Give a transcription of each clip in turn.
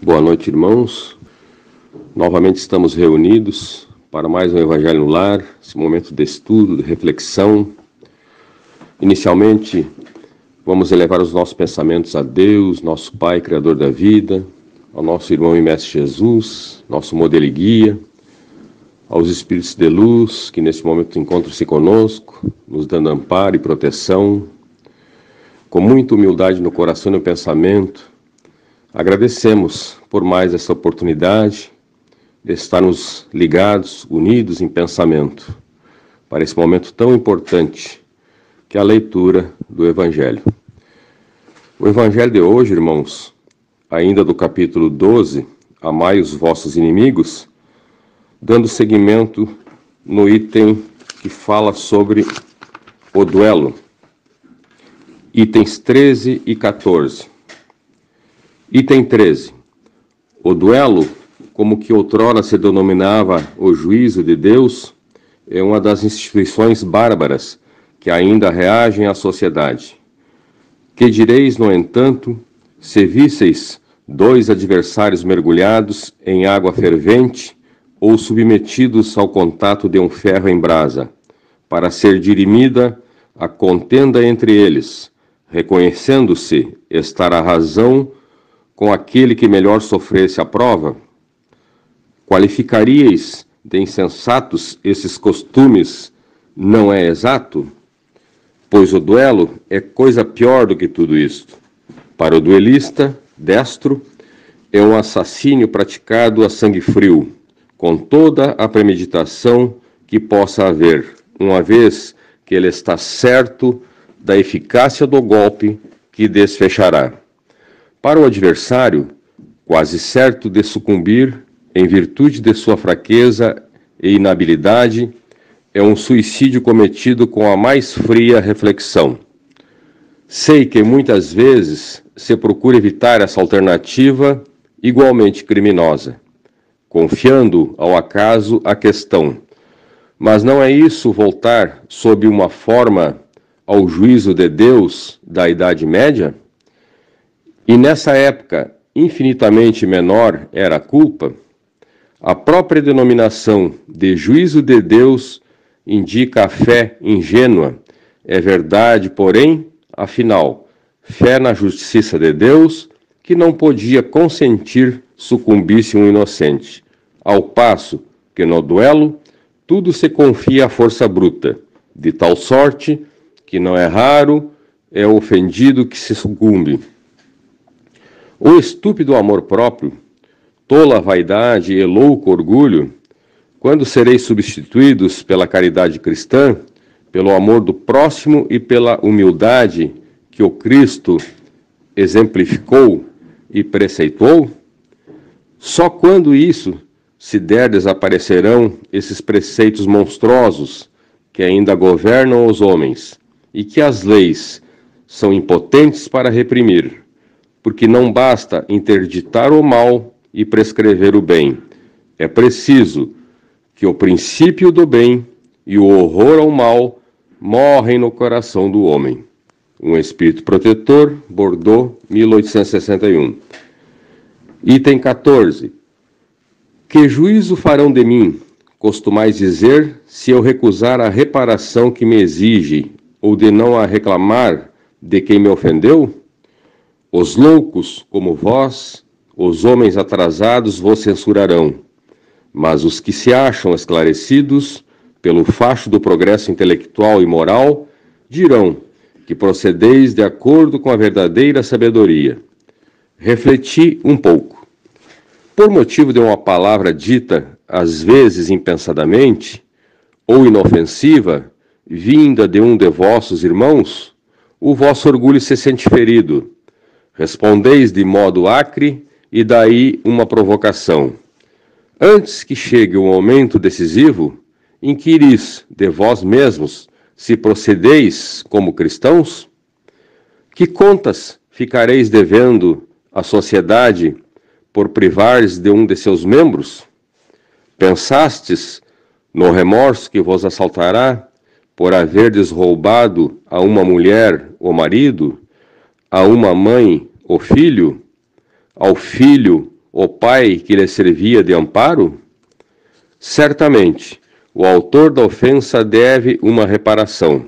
Boa noite, irmãos. Novamente estamos reunidos para mais um Evangelho no Lar, esse momento de estudo, de reflexão. Inicialmente, vamos elevar os nossos pensamentos a Deus, nosso Pai, Criador da vida, ao nosso irmão e Mestre Jesus, nosso modelo e guia, aos Espíritos de luz que nesse momento encontram-se conosco, nos dando amparo e proteção, com muita humildade no coração e no pensamento, agradecemos por mais essa oportunidade de estarmos ligados, unidos em pensamento, para esse momento tão importante que é a leitura do Evangelho. O Evangelho de hoje, irmãos, ainda do capítulo 12, Amai os vossos inimigos, dando seguimento no item que fala sobre o duelo, itens 13 e 14. Item 13. O duelo, como que outrora se denominava o juízo de Deus, é uma das instituições bárbaras que ainda reagem à sociedade. Que direis, no entanto, se visseis dois adversários mergulhados em água fervente ou submetidos ao contato de um ferro em brasa, para ser dirimida a contenda entre eles, reconhecendo-se estar a razão com aquele que melhor sofresse a prova? Qualificaríeis de insensatos esses costumes? Não é exato? Pois o duelo é coisa pior do que tudo isto. Para o duelista, destro, é um assassínio praticado a sangue frio com toda a premeditação que possa haver, uma vez que ele está certo da eficácia do golpe que desfechará. Para o adversário, quase certo de sucumbir em virtude de sua fraqueza e inabilidade, é um suicídio cometido com a mais fria reflexão. Sei que muitas vezes se procura evitar essa alternativa igualmente criminosa confiando ao acaso a questão. Mas não é isso voltar sob uma forma ao juízo de Deus da Idade Média? E nessa época infinitamente menor era a culpa? A própria denominação de juízo de Deus indica a fé ingênua. É verdade, porém, afinal, fé na justiça de Deus que não podia consentir sucumbisse um inocente, ao passo que no duelo tudo se confia à força bruta, de tal sorte que não é raro é ofendido que se sucumbe. O estúpido amor próprio, tola vaidade e louco orgulho, quando sereis substituídos pela caridade cristã, pelo amor do próximo e pela humildade que o Cristo exemplificou e preceitou? Só quando isso se der, desaparecerão esses preceitos monstruosos que ainda governam os homens e que as leis são impotentes para reprimir, porque não basta interditar o mal e prescrever o bem. É preciso que o princípio do bem e o horror ao mal morrem no coração do homem. Um espírito protetor, Bordeaux, 1861. Item 14. Que juízo farão de mim? Costumais dizer, se eu recusar a reparação que me exige, ou de não a reclamar de quem me ofendeu? Os loucos, como vós, os homens atrasados vos censurarão, mas os que se acham esclarecidos pelo facho do progresso intelectual e moral dirão que procedeis de acordo com a verdadeira sabedoria refleti um pouco. Por motivo de uma palavra dita, às vezes impensadamente, ou inofensiva, vinda de um de vossos irmãos, o vosso orgulho se sente ferido. Respondeis de modo acre e daí uma provocação. Antes que chegue o momento decisivo, inquiris de vós mesmos se procedeis como cristãos? Que contas ficareis devendo a sociedade por privares de um de seus membros? Pensastes no remorso que vos assaltará por haverdes roubado a uma mulher o marido, a uma mãe o filho, ao filho o pai que lhe servia de amparo? Certamente, o autor da ofensa deve uma reparação.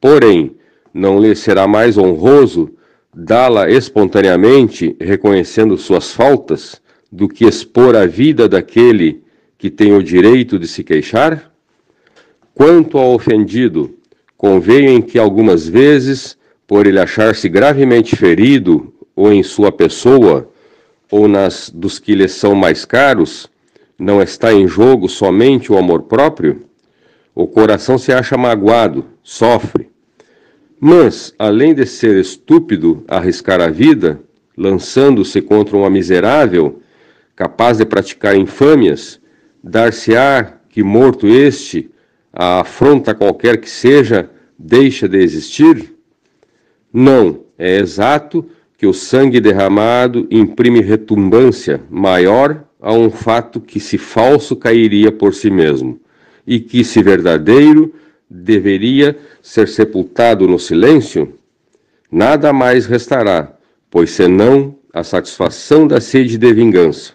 Porém, não lhe será mais honroso dá-la espontaneamente, reconhecendo suas faltas, do que expor a vida daquele que tem o direito de se queixar? Quanto ao ofendido, convém em que algumas vezes, por ele achar-se gravemente ferido, ou em sua pessoa, ou nas dos que lhe são mais caros, não está em jogo somente o amor próprio? O coração se acha magoado, sofre, mas, além de ser estúpido arriscar a vida, lançando-se contra uma miserável, capaz de praticar infâmias, dar-se-á que morto este, a afronta qualquer que seja, deixa de existir? Não, é exato que o sangue derramado imprime retumbância maior a um fato que, se falso, cairia por si mesmo, e que, se verdadeiro, deveria ser sepultado no silêncio, nada mais restará, pois senão a satisfação da sede de vingança.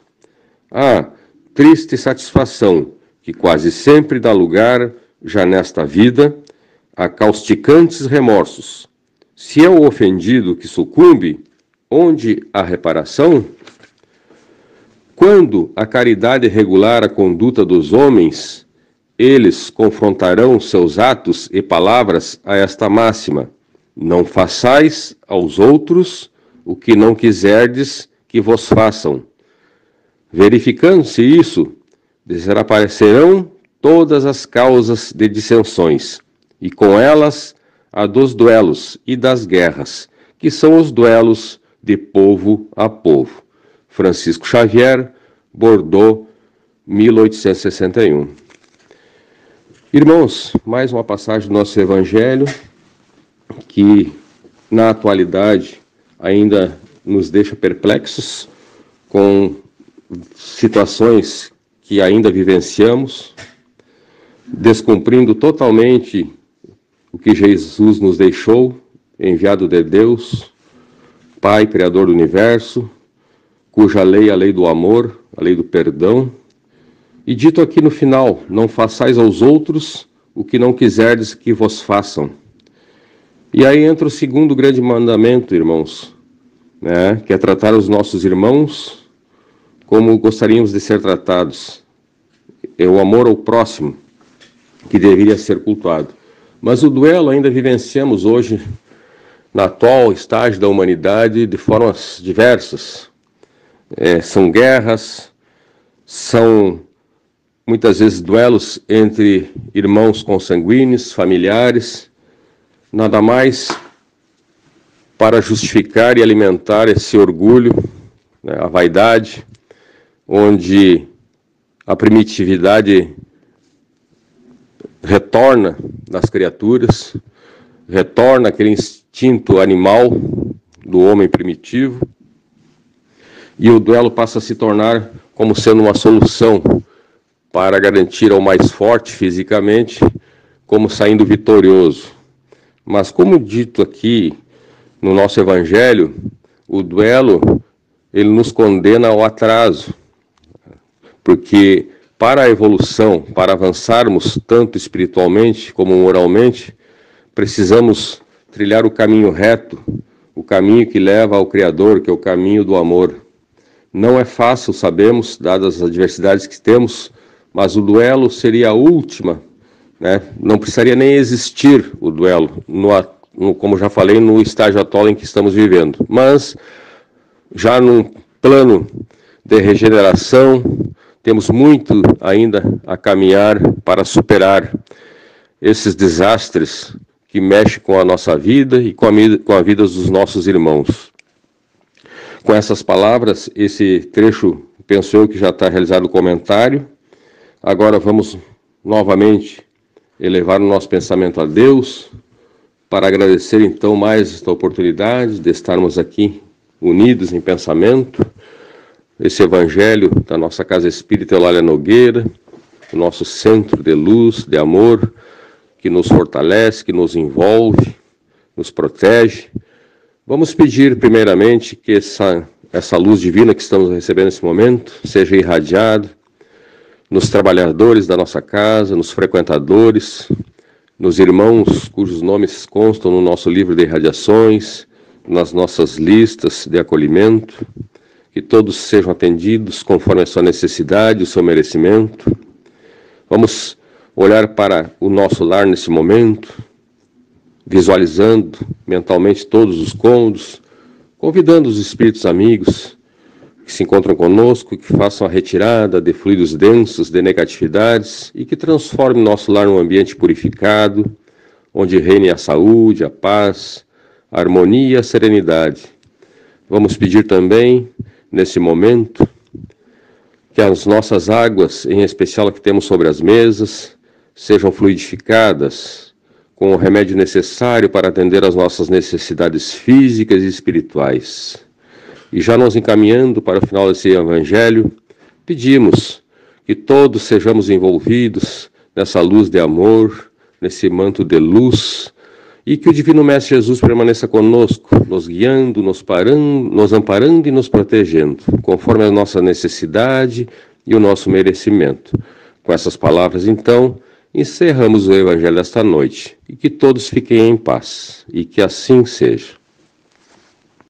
Ah, triste satisfação que quase sempre dá lugar, já nesta vida, a causticantes remorsos. Se é o ofendido que sucumbe, onde a reparação? Quando a caridade regular a conduta dos homens, eles confrontarão seus atos e palavras a esta máxima: Não façais aos outros o que não quiserdes que vos façam. Verificando-se isso, desaparecerão todas as causas de dissensões, e com elas a dos duelos e das guerras, que são os duelos de povo a povo. Francisco Xavier, Bordeaux, 1861. Irmãos, mais uma passagem do nosso Evangelho que, na atualidade, ainda nos deixa perplexos com situações que ainda vivenciamos, descumprindo totalmente o que Jesus nos deixou, enviado de Deus, Pai, Criador do universo, cuja lei é a lei do amor, a lei do perdão e dito aqui no final: Não façais aos outros o que não quiserdes que vos façam. E aí entra o segundo grande mandamento, irmãos, né, que é tratar os nossos irmãos como gostaríamos de ser tratados. É o amor ao próximo que deveria ser cultuado. Mas o duelo ainda vivenciamos hoje, na atual estágio da humanidade, de formas diversas. É, são guerras, são muitas vezes duelos entre irmãos consanguíneos, familiares, nada mais para justificar e alimentar esse orgulho, né, a vaidade, onde a primitividade retorna nas criaturas, retorna aquele instinto animal do homem primitivo, e o duelo passa a se tornar como sendo uma solução para garantir ao mais forte fisicamente como saindo vitorioso. Mas como dito aqui no nosso evangelho, o duelo ele nos condena ao atraso. Porque para a evolução, para avançarmos tanto espiritualmente como moralmente, precisamos trilhar o caminho reto, o caminho que leva ao Criador, que é o caminho do amor. Não é fácil, sabemos, dadas as adversidades que temos, mas o duelo seria a última, né? não precisaria nem existir o duelo, no, no, como já falei, no estágio atual em que estamos vivendo. Mas, já num plano de regeneração, temos muito ainda a caminhar para superar esses desastres que mexem com a nossa vida e com a, com a vida dos nossos irmãos. Com essas palavras, esse trecho, penso eu que já está realizado o comentário, Agora vamos novamente elevar o nosso pensamento a Deus para agradecer então mais esta oportunidade de estarmos aqui unidos em pensamento, esse evangelho da nossa Casa Espírita Eulália Nogueira, o nosso centro de luz, de amor, que nos fortalece, que nos envolve, nos protege. Vamos pedir primeiramente que essa, essa luz divina que estamos recebendo nesse momento seja irradiado nos trabalhadores da nossa casa, nos frequentadores, nos irmãos cujos nomes constam no nosso livro de irradiações, nas nossas listas de acolhimento, que todos sejam atendidos conforme a sua necessidade, o seu merecimento. Vamos olhar para o nosso lar nesse momento, visualizando mentalmente todos os cômodos, convidando os espíritos amigos que se encontram conosco, que façam a retirada de fluidos densos, de negatividades e que transformem nosso lar num ambiente purificado, onde reine a saúde, a paz, a harmonia e a serenidade. Vamos pedir também, nesse momento, que as nossas águas, em especial a que temos sobre as mesas, sejam fluidificadas com o remédio necessário para atender às nossas necessidades físicas e espirituais. E já nos encaminhando para o final desse evangelho, pedimos que todos sejamos envolvidos nessa luz de amor, nesse manto de luz, e que o Divino Mestre Jesus permaneça conosco, nos guiando, nos, parando, nos amparando e nos protegendo, conforme a nossa necessidade e o nosso merecimento. Com essas palavras, então, encerramos o Evangelho desta noite e que todos fiquem em paz e que assim seja.